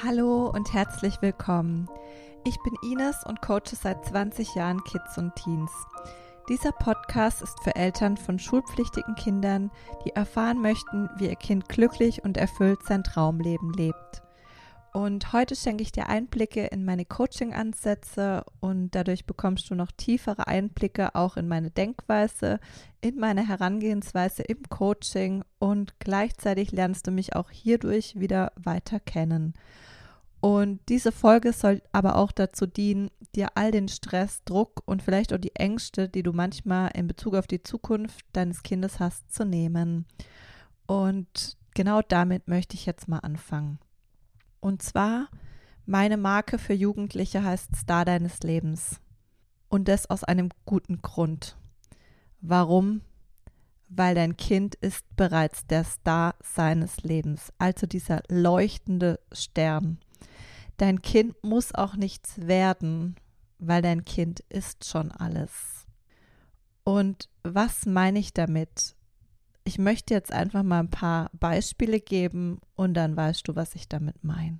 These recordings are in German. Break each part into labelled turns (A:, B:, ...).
A: Hallo und herzlich willkommen. Ich bin Ines und coache seit 20 Jahren Kids und Teens. Dieser Podcast ist für Eltern von schulpflichtigen Kindern, die erfahren möchten, wie ihr Kind glücklich und erfüllt sein Traumleben lebt. Und heute schenke ich dir Einblicke in meine Coaching-Ansätze und dadurch bekommst du noch tiefere Einblicke auch in meine Denkweise, in meine Herangehensweise im Coaching und gleichzeitig lernst du mich auch hierdurch wieder weiter kennen. Und diese Folge soll aber auch dazu dienen, dir all den Stress, Druck und vielleicht auch die Ängste, die du manchmal in Bezug auf die Zukunft deines Kindes hast, zu nehmen. Und genau damit möchte ich jetzt mal anfangen. Und zwar, meine Marke für Jugendliche heißt Star deines Lebens. Und das aus einem guten Grund. Warum? Weil dein Kind ist bereits der Star seines Lebens, also dieser leuchtende Stern. Dein Kind muss auch nichts werden, weil dein Kind ist schon alles. Und was meine ich damit? Ich möchte jetzt einfach mal ein paar Beispiele geben und dann weißt du, was ich damit meine.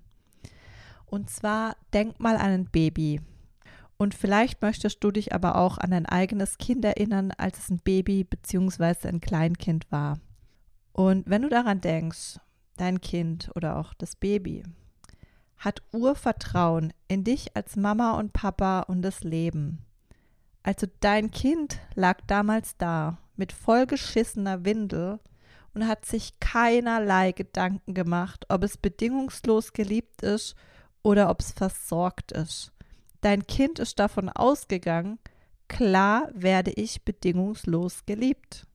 A: Und zwar denk mal an ein Baby. Und vielleicht möchtest du dich aber auch an dein eigenes Kind erinnern, als es ein Baby bzw. ein Kleinkind war. Und wenn du daran denkst, dein Kind oder auch das Baby hat Urvertrauen in dich als Mama und Papa und das Leben. Also dein Kind lag damals da mit vollgeschissener Windel und hat sich keinerlei Gedanken gemacht, ob es bedingungslos geliebt ist oder ob es versorgt ist. Dein Kind ist davon ausgegangen, klar werde ich bedingungslos geliebt.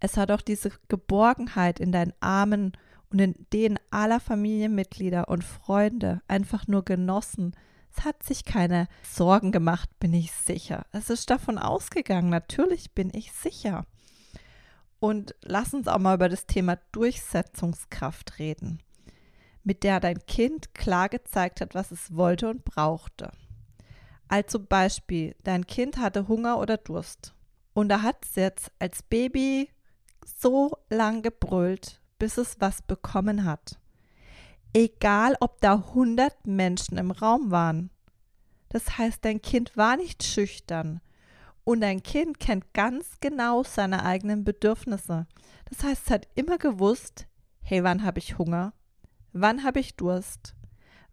A: Es hat auch diese Geborgenheit in deinen Armen und in denen aller Familienmitglieder und Freunde einfach nur genossen, es hat sich keine Sorgen gemacht, bin ich sicher. Es ist davon ausgegangen, natürlich bin ich sicher. Und lass uns auch mal über das Thema Durchsetzungskraft reden, mit der dein Kind klar gezeigt hat, was es wollte und brauchte. Also Beispiel, dein Kind hatte Hunger oder Durst und da hat es jetzt als Baby so lang gebrüllt, bis es was bekommen hat egal ob da 100 Menschen im Raum waren. Das heißt, dein Kind war nicht schüchtern und dein Kind kennt ganz genau seine eigenen Bedürfnisse. Das heißt, es hat immer gewusst, hey, wann habe ich Hunger? Wann habe ich Durst?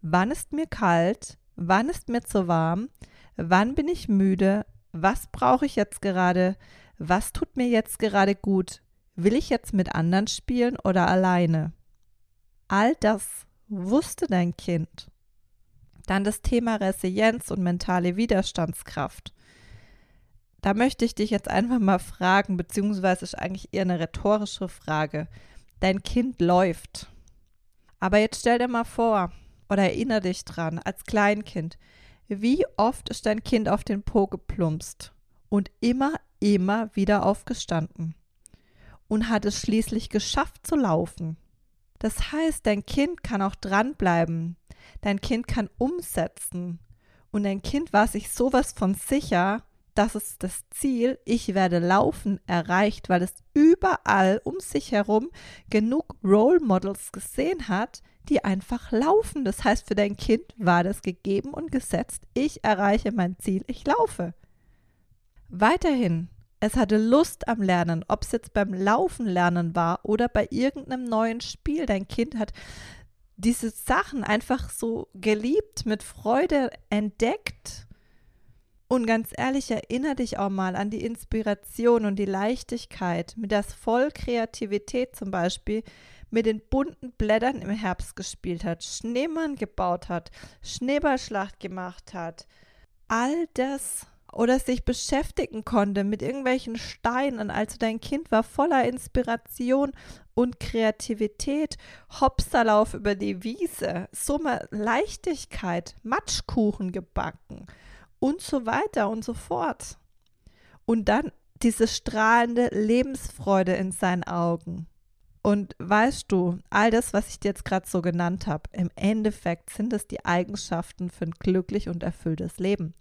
A: Wann ist mir kalt? Wann ist mir zu warm? Wann bin ich müde? Was brauche ich jetzt gerade? Was tut mir jetzt gerade gut? Will ich jetzt mit anderen spielen oder alleine? All das wusste dein Kind? Dann das Thema Resilienz und mentale Widerstandskraft. Da möchte ich dich jetzt einfach mal fragen, beziehungsweise ist eigentlich eher eine rhetorische Frage. Dein Kind läuft. Aber jetzt stell dir mal vor oder erinnere dich dran, als Kleinkind, wie oft ist dein Kind auf den Po geplumpst und immer, immer wieder aufgestanden und hat es schließlich geschafft zu laufen. Das heißt, dein Kind kann auch dranbleiben. Dein Kind kann umsetzen. Und dein Kind war sich sowas von sicher, dass es das Ziel, ich werde laufen, erreicht, weil es überall um sich herum genug Role Models gesehen hat, die einfach laufen. Das heißt, für dein Kind war das gegeben und gesetzt, ich erreiche mein Ziel, ich laufe. Weiterhin es hatte Lust am Lernen, ob es jetzt beim Laufen lernen war oder bei irgendeinem neuen Spiel. Dein Kind hat diese Sachen einfach so geliebt, mit Freude entdeckt. Und ganz ehrlich, erinnere dich auch mal an die Inspiration und die Leichtigkeit, mit der voll Kreativität zum Beispiel mit den bunten Blättern im Herbst gespielt hat, Schneemann gebaut hat, Schneeballschlacht gemacht hat. All das oder sich beschäftigen konnte mit irgendwelchen Steinen. Also dein Kind war voller Inspiration und Kreativität. Hopsterlauf über die Wiese, Summe Leichtigkeit, Matschkuchen gebacken und so weiter und so fort. Und dann diese strahlende Lebensfreude in seinen Augen. Und weißt du, all das, was ich dir jetzt gerade so genannt habe, im Endeffekt sind es die Eigenschaften für ein glücklich und erfülltes Leben.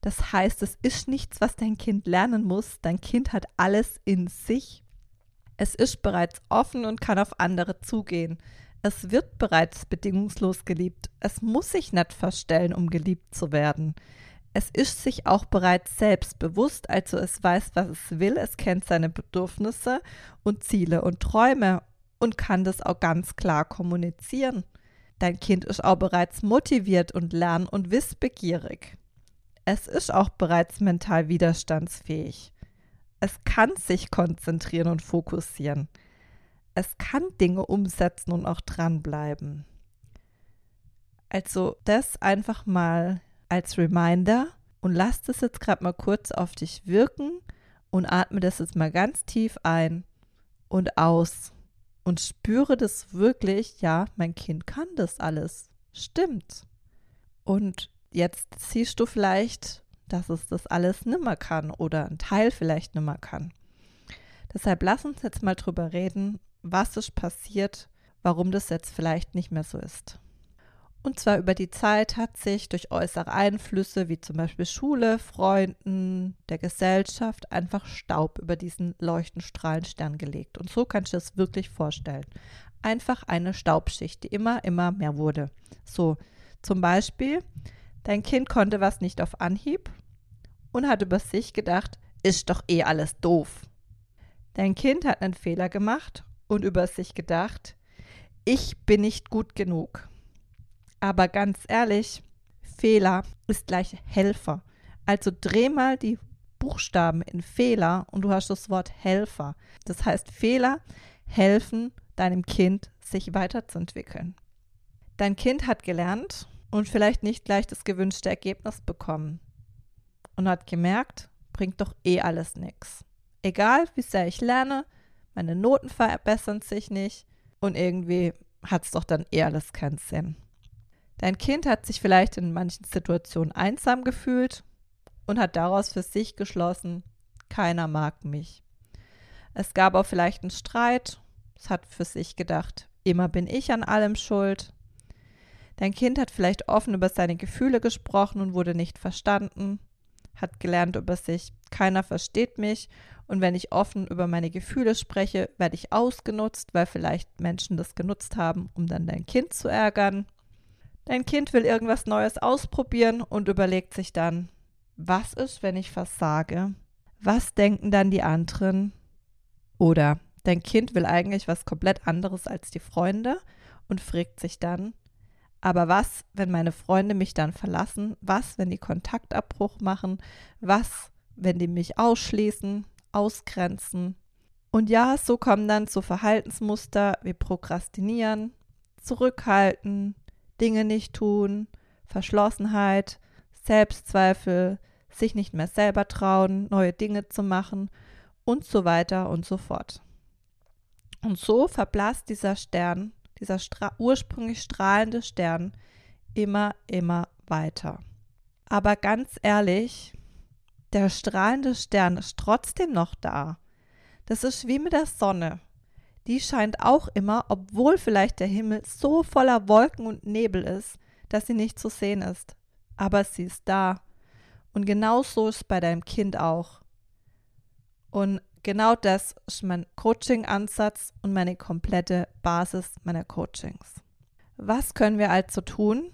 A: Das heißt, es ist nichts, was dein Kind lernen muss. Dein Kind hat alles in sich. Es ist bereits offen und kann auf andere zugehen. Es wird bereits bedingungslos geliebt. Es muss sich nicht verstellen, um geliebt zu werden. Es ist sich auch bereits selbst bewusst, also es weiß, was es will, es kennt seine Bedürfnisse und Ziele und Träume und kann das auch ganz klar kommunizieren. Dein Kind ist auch bereits motiviert und lern- und wissbegierig. Es ist auch bereits mental widerstandsfähig. Es kann sich konzentrieren und fokussieren. Es kann Dinge umsetzen und auch dranbleiben. Also das einfach mal als Reminder und lass das jetzt gerade mal kurz auf dich wirken und atme das jetzt mal ganz tief ein und aus und spüre das wirklich, ja, mein Kind kann das alles. Stimmt. Und jetzt siehst du vielleicht, dass es das alles nimmer kann oder ein Teil vielleicht nimmer kann. Deshalb lass uns jetzt mal drüber reden, was ist passiert, warum das jetzt vielleicht nicht mehr so ist. Und zwar über die Zeit hat sich durch äußere Einflüsse wie zum Beispiel Schule, Freunden, der Gesellschaft einfach Staub über diesen Leuchtenstrahlenstern gelegt. Und so kannst du es wirklich vorstellen. Einfach eine Staubschicht, die immer, immer mehr wurde. So, zum Beispiel, dein Kind konnte was nicht auf Anhieb und hat über sich gedacht, ist doch eh alles doof. Dein Kind hat einen Fehler gemacht und über sich gedacht, ich bin nicht gut genug. Aber ganz ehrlich, Fehler ist gleich Helfer. Also dreh mal die Buchstaben in Fehler und du hast das Wort Helfer. Das heißt, Fehler helfen deinem Kind, sich weiterzuentwickeln. Dein Kind hat gelernt und vielleicht nicht gleich das gewünschte Ergebnis bekommen und hat gemerkt, bringt doch eh alles nichts. Egal, wie sehr ich lerne, meine Noten verbessern sich nicht und irgendwie hat es doch dann eh alles keinen Sinn. Dein Kind hat sich vielleicht in manchen Situationen einsam gefühlt und hat daraus für sich geschlossen, keiner mag mich. Es gab auch vielleicht einen Streit, es hat für sich gedacht, immer bin ich an allem schuld. Dein Kind hat vielleicht offen über seine Gefühle gesprochen und wurde nicht verstanden, hat gelernt über sich, keiner versteht mich und wenn ich offen über meine Gefühle spreche, werde ich ausgenutzt, weil vielleicht Menschen das genutzt haben, um dann dein Kind zu ärgern. Dein Kind will irgendwas Neues ausprobieren und überlegt sich dann, was ist, wenn ich versage? Was denken dann die anderen? Oder dein Kind will eigentlich was komplett anderes als die Freunde und fragt sich dann, aber was, wenn meine Freunde mich dann verlassen? Was, wenn die Kontaktabbruch machen? Was, wenn die mich ausschließen, ausgrenzen? Und ja, so kommen dann so Verhaltensmuster wie Prokrastinieren, Zurückhalten, Dinge nicht tun, Verschlossenheit, Selbstzweifel, sich nicht mehr selber trauen, neue Dinge zu machen und so weiter und so fort. Und so verblasst dieser Stern, dieser stra ursprünglich strahlende Stern, immer, immer weiter. Aber ganz ehrlich, der strahlende Stern ist trotzdem noch da. Das ist wie mit der Sonne die scheint auch immer, obwohl vielleicht der Himmel so voller Wolken und Nebel ist, dass sie nicht zu sehen ist. Aber sie ist da. Und genau so ist es bei deinem Kind auch. Und genau das ist mein Coaching-Ansatz und meine komplette Basis meiner Coachings. Was können wir also tun?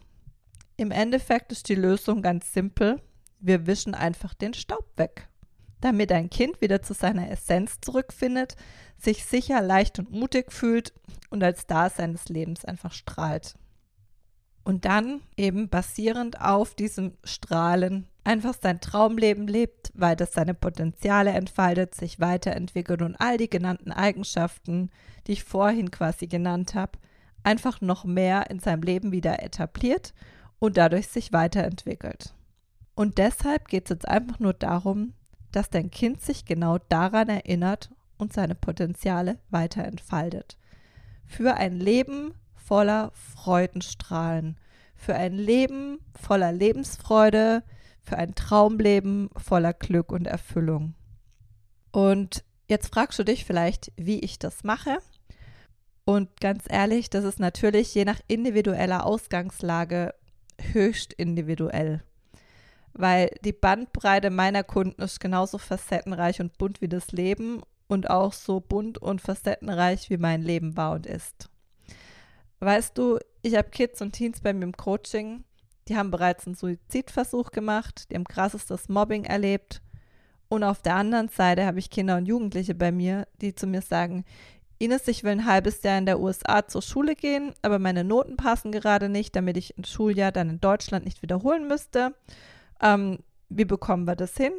A: Im Endeffekt ist die Lösung ganz simpel. Wir wischen einfach den Staub weg damit ein Kind wieder zu seiner Essenz zurückfindet, sich sicher, leicht und mutig fühlt und als Star seines Lebens einfach strahlt. Und dann eben basierend auf diesem Strahlen einfach sein Traumleben lebt, weil das seine Potenziale entfaltet, sich weiterentwickelt und all die genannten Eigenschaften, die ich vorhin quasi genannt habe, einfach noch mehr in seinem Leben wieder etabliert und dadurch sich weiterentwickelt. Und deshalb geht es jetzt einfach nur darum, dass dein Kind sich genau daran erinnert und seine Potenziale weiter entfaltet. Für ein Leben voller Freudenstrahlen, für ein Leben voller Lebensfreude, für ein Traumleben voller Glück und Erfüllung. Und jetzt fragst du dich vielleicht, wie ich das mache. Und ganz ehrlich, das ist natürlich je nach individueller Ausgangslage höchst individuell weil die Bandbreite meiner Kunden ist genauso facettenreich und bunt wie das Leben und auch so bunt und facettenreich wie mein Leben war und ist. Weißt du, ich habe Kids und Teens bei mir im Coaching, die haben bereits einen Suizidversuch gemacht, die haben krassestes Mobbing erlebt. Und auf der anderen Seite habe ich Kinder und Jugendliche bei mir, die zu mir sagen, Ines, ich will ein halbes Jahr in der USA zur Schule gehen, aber meine Noten passen gerade nicht, damit ich ein Schuljahr dann in Deutschland nicht wiederholen müsste. Ähm, wie bekommen wir das hin?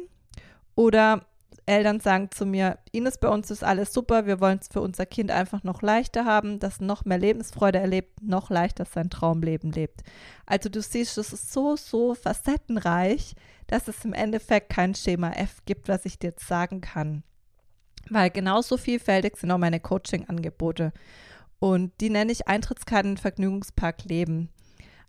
A: Oder Eltern sagen zu mir, Ines, bei uns ist alles super, wir wollen es für unser Kind einfach noch leichter haben, das noch mehr Lebensfreude erlebt, noch leichter sein Traumleben lebt. Also du siehst, es ist so, so facettenreich, dass es im Endeffekt kein Schema F gibt, was ich dir jetzt sagen kann. Weil genauso vielfältig sind auch meine Coaching-Angebote. Und die nenne ich Eintrittskarten Vergnügungspark Leben.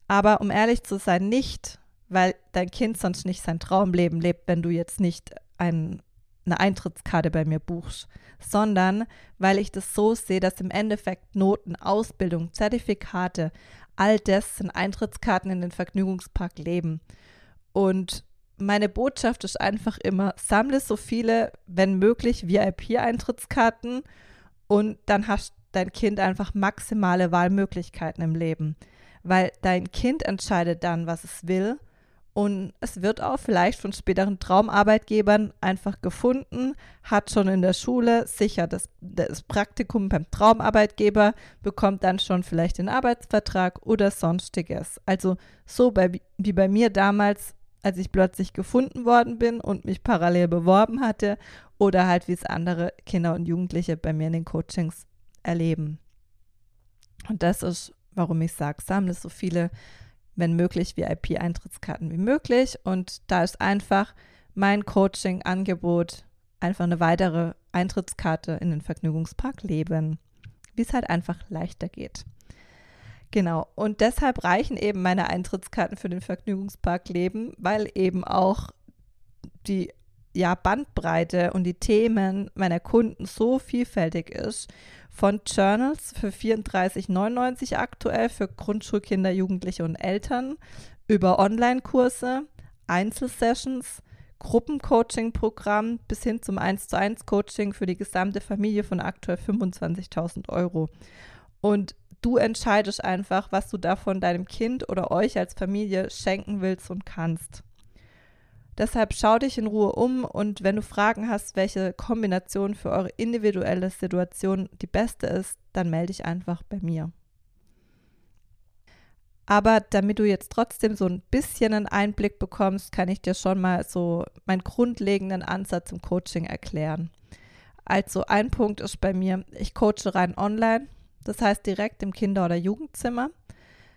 A: Aber um ehrlich zu sein, nicht, weil dein Kind sonst nicht sein Traumleben lebt, wenn du jetzt nicht ein eine Eintrittskarte bei mir buchst, sondern weil ich das so sehe, dass im Endeffekt Noten, Ausbildung, Zertifikate, all das sind Eintrittskarten in den Vergnügungspark Leben. Und meine Botschaft ist einfach immer, sammle so viele, wenn möglich, VIP-Eintrittskarten und dann hast dein Kind einfach maximale Wahlmöglichkeiten im Leben. Weil dein Kind entscheidet dann, was es will und es wird auch vielleicht von späteren Traumarbeitgebern einfach gefunden, hat schon in der Schule sicher das, das Praktikum beim Traumarbeitgeber, bekommt dann schon vielleicht den Arbeitsvertrag oder sonstiges. Also so bei, wie bei mir damals, als ich plötzlich gefunden worden bin und mich parallel beworben hatte oder halt wie es andere Kinder und Jugendliche bei mir in den Coachings erleben. Und das ist, warum ich sage, sammle so viele wenn möglich, VIP-Eintrittskarten wie möglich. Und da ist einfach mein Coaching-Angebot einfach eine weitere Eintrittskarte in den Vergnügungspark Leben, wie es halt einfach leichter geht. Genau, und deshalb reichen eben meine Eintrittskarten für den Vergnügungspark Leben, weil eben auch die ja, Bandbreite und die Themen meiner Kunden so vielfältig ist. Von Journals für 34,99 aktuell für Grundschulkinder, Jugendliche und Eltern, über Online-Kurse, Einzelsessions, Gruppencoaching-Programm bis hin zum 1 zu 1 Coaching für die gesamte Familie von aktuell 25.000 Euro. Und du entscheidest einfach, was du davon deinem Kind oder euch als Familie schenken willst und kannst. Deshalb schau dich in Ruhe um und wenn du Fragen hast, welche Kombination für eure individuelle Situation die beste ist, dann melde dich einfach bei mir. Aber damit du jetzt trotzdem so ein bisschen einen Einblick bekommst, kann ich dir schon mal so meinen grundlegenden Ansatz im Coaching erklären. Also ein Punkt ist bei mir, ich coache rein online, das heißt direkt im Kinder- oder Jugendzimmer.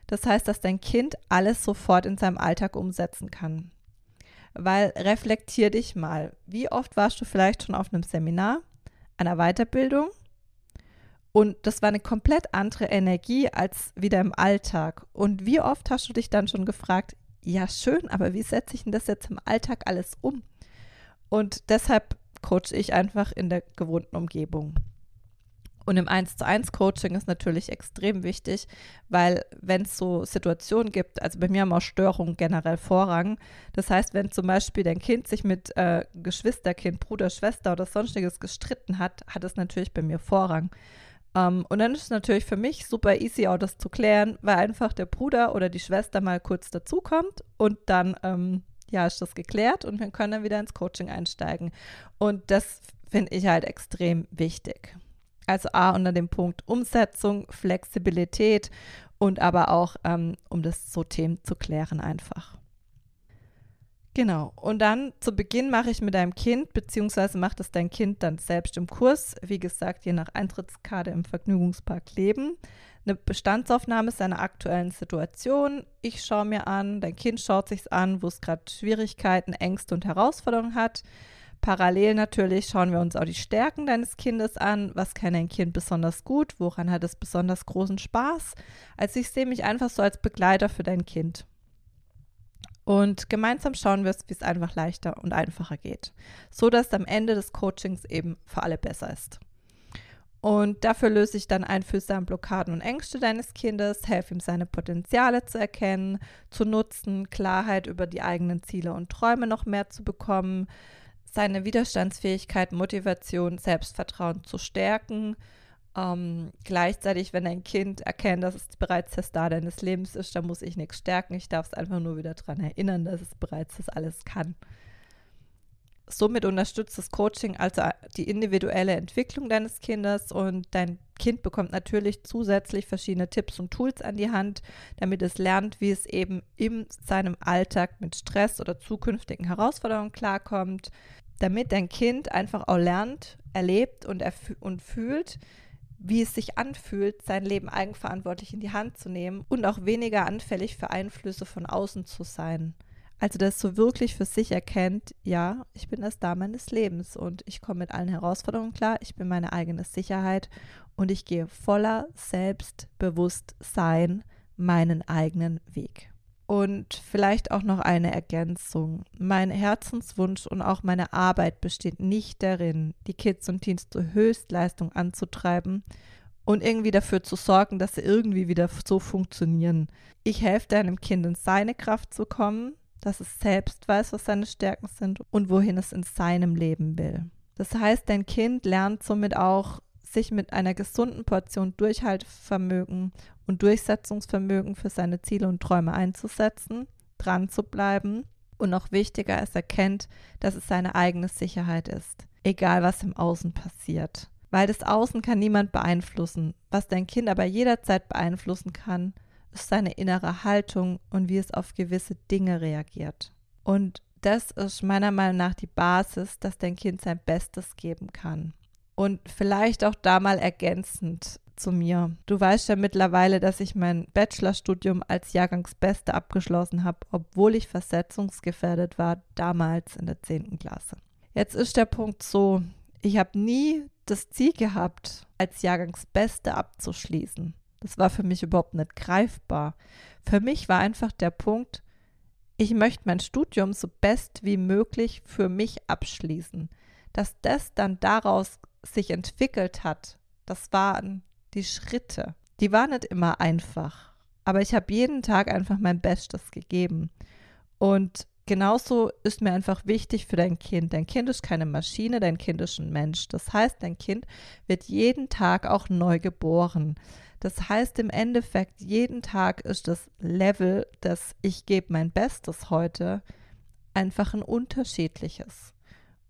A: Das heißt, dass dein Kind alles sofort in seinem Alltag umsetzen kann. Weil reflektier dich mal. Wie oft warst du vielleicht schon auf einem Seminar, einer Weiterbildung? Und das war eine komplett andere Energie als wieder im Alltag. Und wie oft hast du dich dann schon gefragt, ja schön, aber wie setze ich denn das jetzt im Alltag alles um? Und deshalb coache ich einfach in der gewohnten Umgebung. Und im 1 zu 1 Coaching ist natürlich extrem wichtig, weil wenn es so Situationen gibt, also bei mir haben auch Störungen generell Vorrang. Das heißt, wenn zum Beispiel dein Kind sich mit äh, Geschwisterkind, Bruder, Schwester oder sonstiges gestritten hat, hat es natürlich bei mir Vorrang. Um, ähm, und dann ist es natürlich für mich super easy, auch das zu klären, weil einfach der Bruder oder die Schwester mal kurz dazukommt und dann, ähm, ja, ist das geklärt und wir können dann wieder ins Coaching einsteigen. Und das finde ich halt extrem wichtig. Also A unter dem Punkt Umsetzung, Flexibilität und aber auch, ähm, um das so Themen zu klären einfach. Genau. Und dann zu Beginn mache ich mit deinem Kind, beziehungsweise macht es dein Kind dann selbst im Kurs, wie gesagt, je nach Eintrittskarte im Vergnügungspark Leben, eine Bestandsaufnahme seiner aktuellen Situation. Ich schaue mir an, dein Kind schaut sich an, wo es gerade Schwierigkeiten, Ängste und Herausforderungen hat. Parallel natürlich schauen wir uns auch die Stärken deines Kindes an. Was kann dein Kind besonders gut? Woran hat es besonders großen Spaß? Also ich sehe mich einfach so als Begleiter für dein Kind. Und gemeinsam schauen wir, wie es einfach leichter und einfacher geht, so dass am Ende des Coachings eben für alle besser ist. Und dafür löse ich dann einfühlsam Blockaden und Ängste deines Kindes, helfe ihm seine Potenziale zu erkennen, zu nutzen, Klarheit über die eigenen Ziele und Träume noch mehr zu bekommen, seine Widerstandsfähigkeit, Motivation, Selbstvertrauen zu stärken Ähm, gleichzeitig, wenn ein Kind erkennt, dass es bereits der Star deines Lebens ist, dann muss ich nichts stärken. Ich darf es einfach nur wieder daran erinnern, dass es bereits das alles kann. Somit unterstützt das Coaching also die individuelle Entwicklung deines Kindes und dein Kind bekommt natürlich zusätzlich verschiedene Tipps und Tools an die Hand, damit es lernt, wie es eben in seinem Alltag mit Stress oder zukünftigen Herausforderungen klarkommt, damit dein Kind einfach auch lernt, erlebt und, und fühlt, wie es sich anfühlt, sein Leben eigenverantwortlich in die Hand zu nehmen und auch weniger anfällig für Einflüsse von außen zu sein. Also, dass so wirklich für sich erkennt, ja, ich bin das da meines Lebens und ich komme mit allen Herausforderungen klar, ich bin meine eigene Sicherheit und ich gehe voller Selbstbewusstsein meinen eigenen Weg. Und vielleicht auch noch eine Ergänzung. Mein Herzenswunsch und auch meine Arbeit besteht nicht darin, die Kids und Teens zur Höchstleistung anzutreiben und irgendwie dafür zu sorgen, dass sie irgendwie wieder so funktionieren. Ich helfe deinem Kind in seine Kraft zu kommen, dass es selbst weiß, was seine Stärken sind und wohin es in seinem Leben will. Das heißt, dein Kind lernt somit auch, sich mit einer gesunden Portion Durchhaltevermögen und Durchsetzungsvermögen für seine Ziele und Träume einzusetzen, dran zu bleiben und noch wichtiger, es erkennt, dass es seine eigene Sicherheit ist, egal was im Außen passiert. Weil das Außen kann niemand beeinflussen. Was dein Kind aber jederzeit beeinflussen kann, ist seine innere Haltung und wie es auf gewisse Dinge reagiert. Und das ist meiner Meinung nach die Basis, dass dein Kind sein Bestes geben kann. Und vielleicht auch da mal ergänzend zu mir. Du weißt ja mittlerweile, dass ich mein Bachelorstudium als Jahrgangsbeste abgeschlossen habe, obwohl ich versetzungsgefährdet war, damals in der 10. Klasse. Jetzt ist der Punkt so, ich habe nie das Ziel gehabt, als Jahrgangsbeste abzuschließen. Das war für mich überhaupt nicht greifbar. Für mich war einfach der Punkt, ich möchte mein Studium so best wie möglich für mich abschließen. Dass das dann daraus sich entwickelt hat, das waren die Schritte. Die waren nicht immer einfach, aber ich habe jeden Tag einfach mein Bestes gegeben. Und genauso ist mir einfach wichtig für dein Kind. Dein Kind ist keine Maschine, dein Kind ist ein Mensch. Das heißt, dein Kind wird jeden Tag auch neu geboren. Das heißt im Endeffekt, jeden Tag ist das Level, das ich gebe mein Bestes heute, einfach ein unterschiedliches.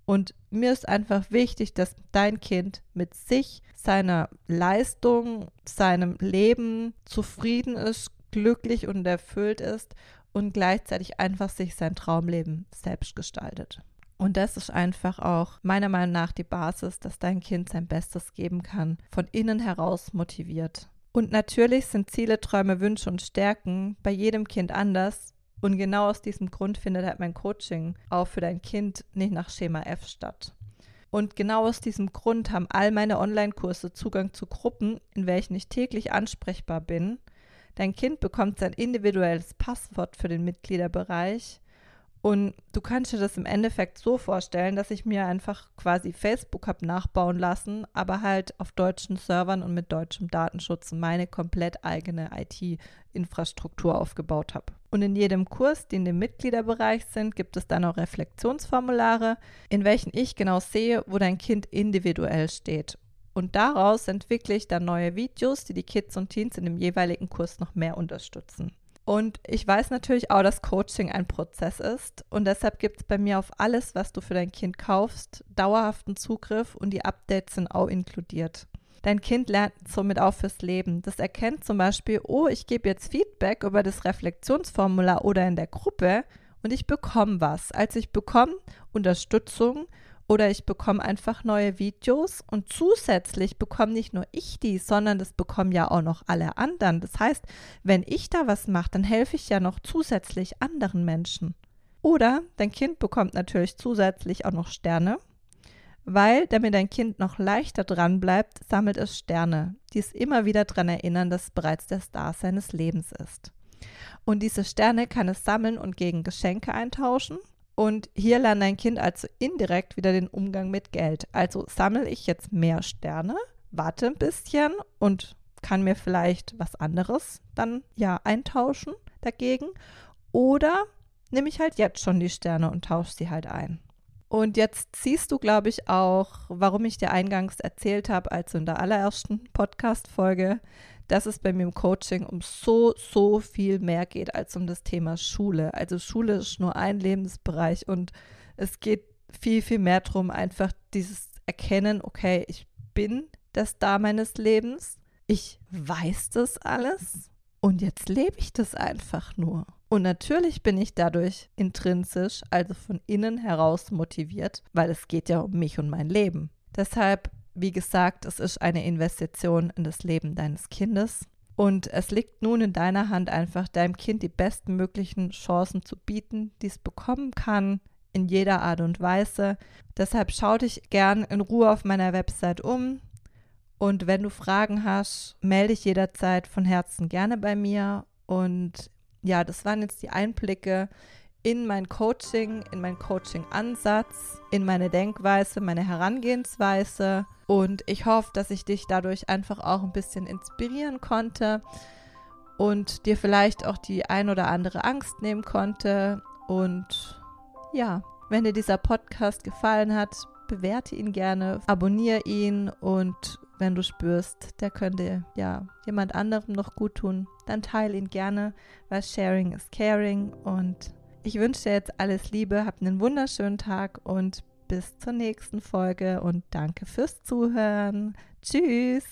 A: Und mir ist einfach wichtig, dass dein Kind mit sich, seiner Leistung, seinem Leben zufrieden ist, glücklich und erfüllt ist und gleichzeitig einfach sich sein Traumleben selbst gestaltet. Und das ist einfach auch meiner Meinung nach die Basis, dass dein Kind sein Bestes geben kann, von innen heraus motiviert. Und natürlich sind Ziele, Träume, Wünsche und Stärken bei jedem Kind anders. Und genau aus diesem Grund findet halt mein Coaching auch für dein Kind nicht nach Schema F statt. Und genau aus diesem Grund haben all meine Online-Kurse Zugang zu Gruppen, in welchen ich täglich ansprechbar bin. Dein Kind bekommt sein individuelles Passwort für den Mitgliederbereich und du kannst dir das im Endeffekt so vorstellen, dass ich mir einfach quasi Facebook habe nachbauen lassen, aber halt auf deutschen Servern und mit deutschem Datenschutz meine komplett eigene IT-Infrastruktur aufgebaut habe. Und in jedem Kurs, die in dem Mitgliederbereich sind, gibt es dann auch Reflexionsformulare, in welchen ich genau sehe, wo dein Kind individuell steht. Und daraus entwickle ich dann neue Videos, die die Kids und Teens in dem jeweiligen Kurs noch mehr unterstützen. Und ich weiß natürlich auch, dass Coaching ein Prozess ist. Und deshalb gibt es bei mir auf alles, was du für dein Kind kaufst, dauerhaften Zugriff und die Updates sind auch inkludiert. Dein Kind lernt somit auch fürs Leben. Das erkennt zum Beispiel, oh, ich gebe jetzt Feedback über das Reflexionsformular oder in der Gruppe und ich bekomme was. Also ich bekomme Unterstützung oder ich bekomme einfach neue Videos und zusätzlich bekomme nicht nur ich die, sondern das bekommen ja auch noch alle anderen. Das heißt, wenn ich da was mache, dann helfe ich ja noch zusätzlich anderen Menschen. Oder dein Kind bekommt natürlich zusätzlich auch noch Sterne, weil damit dein Kind noch leichter dran bleibt, sammelt es Sterne, die es immer wieder daran erinnern, dass es bereits der Star seines Lebens ist. Und diese Sterne kann es sammeln und gegen Geschenke eintauschen und hier lernt dein Kind also indirekt wieder den Umgang mit Geld. Also sammle ich jetzt mehr Sterne, warte ein bisschen und kann mir vielleicht was anderes dann ja eintauschen dagegen. Oder nehme ich halt jetzt schon die Sterne und tausche sie halt ein. Und jetzt siehst du, glaube ich, auch, warum ich dir eingangs erzählt habe, also in der allerersten Podcast-Folge, dass es bei mir im Coaching um so, so viel mehr geht als um das Thema Schule. Also Schule ist nur ein Lebensbereich und es geht viel, viel mehr darum, einfach dieses Erkennen, okay, ich bin das Da meines Lebens, ich weiß das alles und jetzt lebe ich das einfach nur. Und natürlich bin ich dadurch intrinsisch, also von innen heraus motiviert, weil es geht ja um mich und mein Leben. Deshalb, wie gesagt, es ist eine Investition in das Leben deines Kindes. Und es liegt nun in deiner Hand, einfach deinem Kind die bestmöglichen Chancen zu bieten, die es bekommen kann, in jeder Art und Weise. Deshalb schau dich gern in Ruhe auf meiner Website um. Und wenn du Fragen hast, melde dich jederzeit von Herzen gerne bei mir. Und ja, das waren jetzt die Einblicke in mein Coaching, in meinen Coaching-Ansatz, in meine Denkweise, meine Herangehensweise. Und ich hoffe, dass ich dich dadurch einfach auch ein bisschen inspirieren konnte und dir vielleicht auch die ein oder andere Angst nehmen konnte. Und ja, wenn dir dieser Podcast gefallen hat, bewerte ihn gerne, abonniere ihn und wenn du spürst, der könnte ja jemand anderem noch gut tun, dann teile ihn gerne, weil Sharing is Caring. Und ich wünsche dir jetzt alles Liebe, hab einen wunderschönen Tag und bis zur nächsten Folge und danke fürs Zuhören. Tschüss.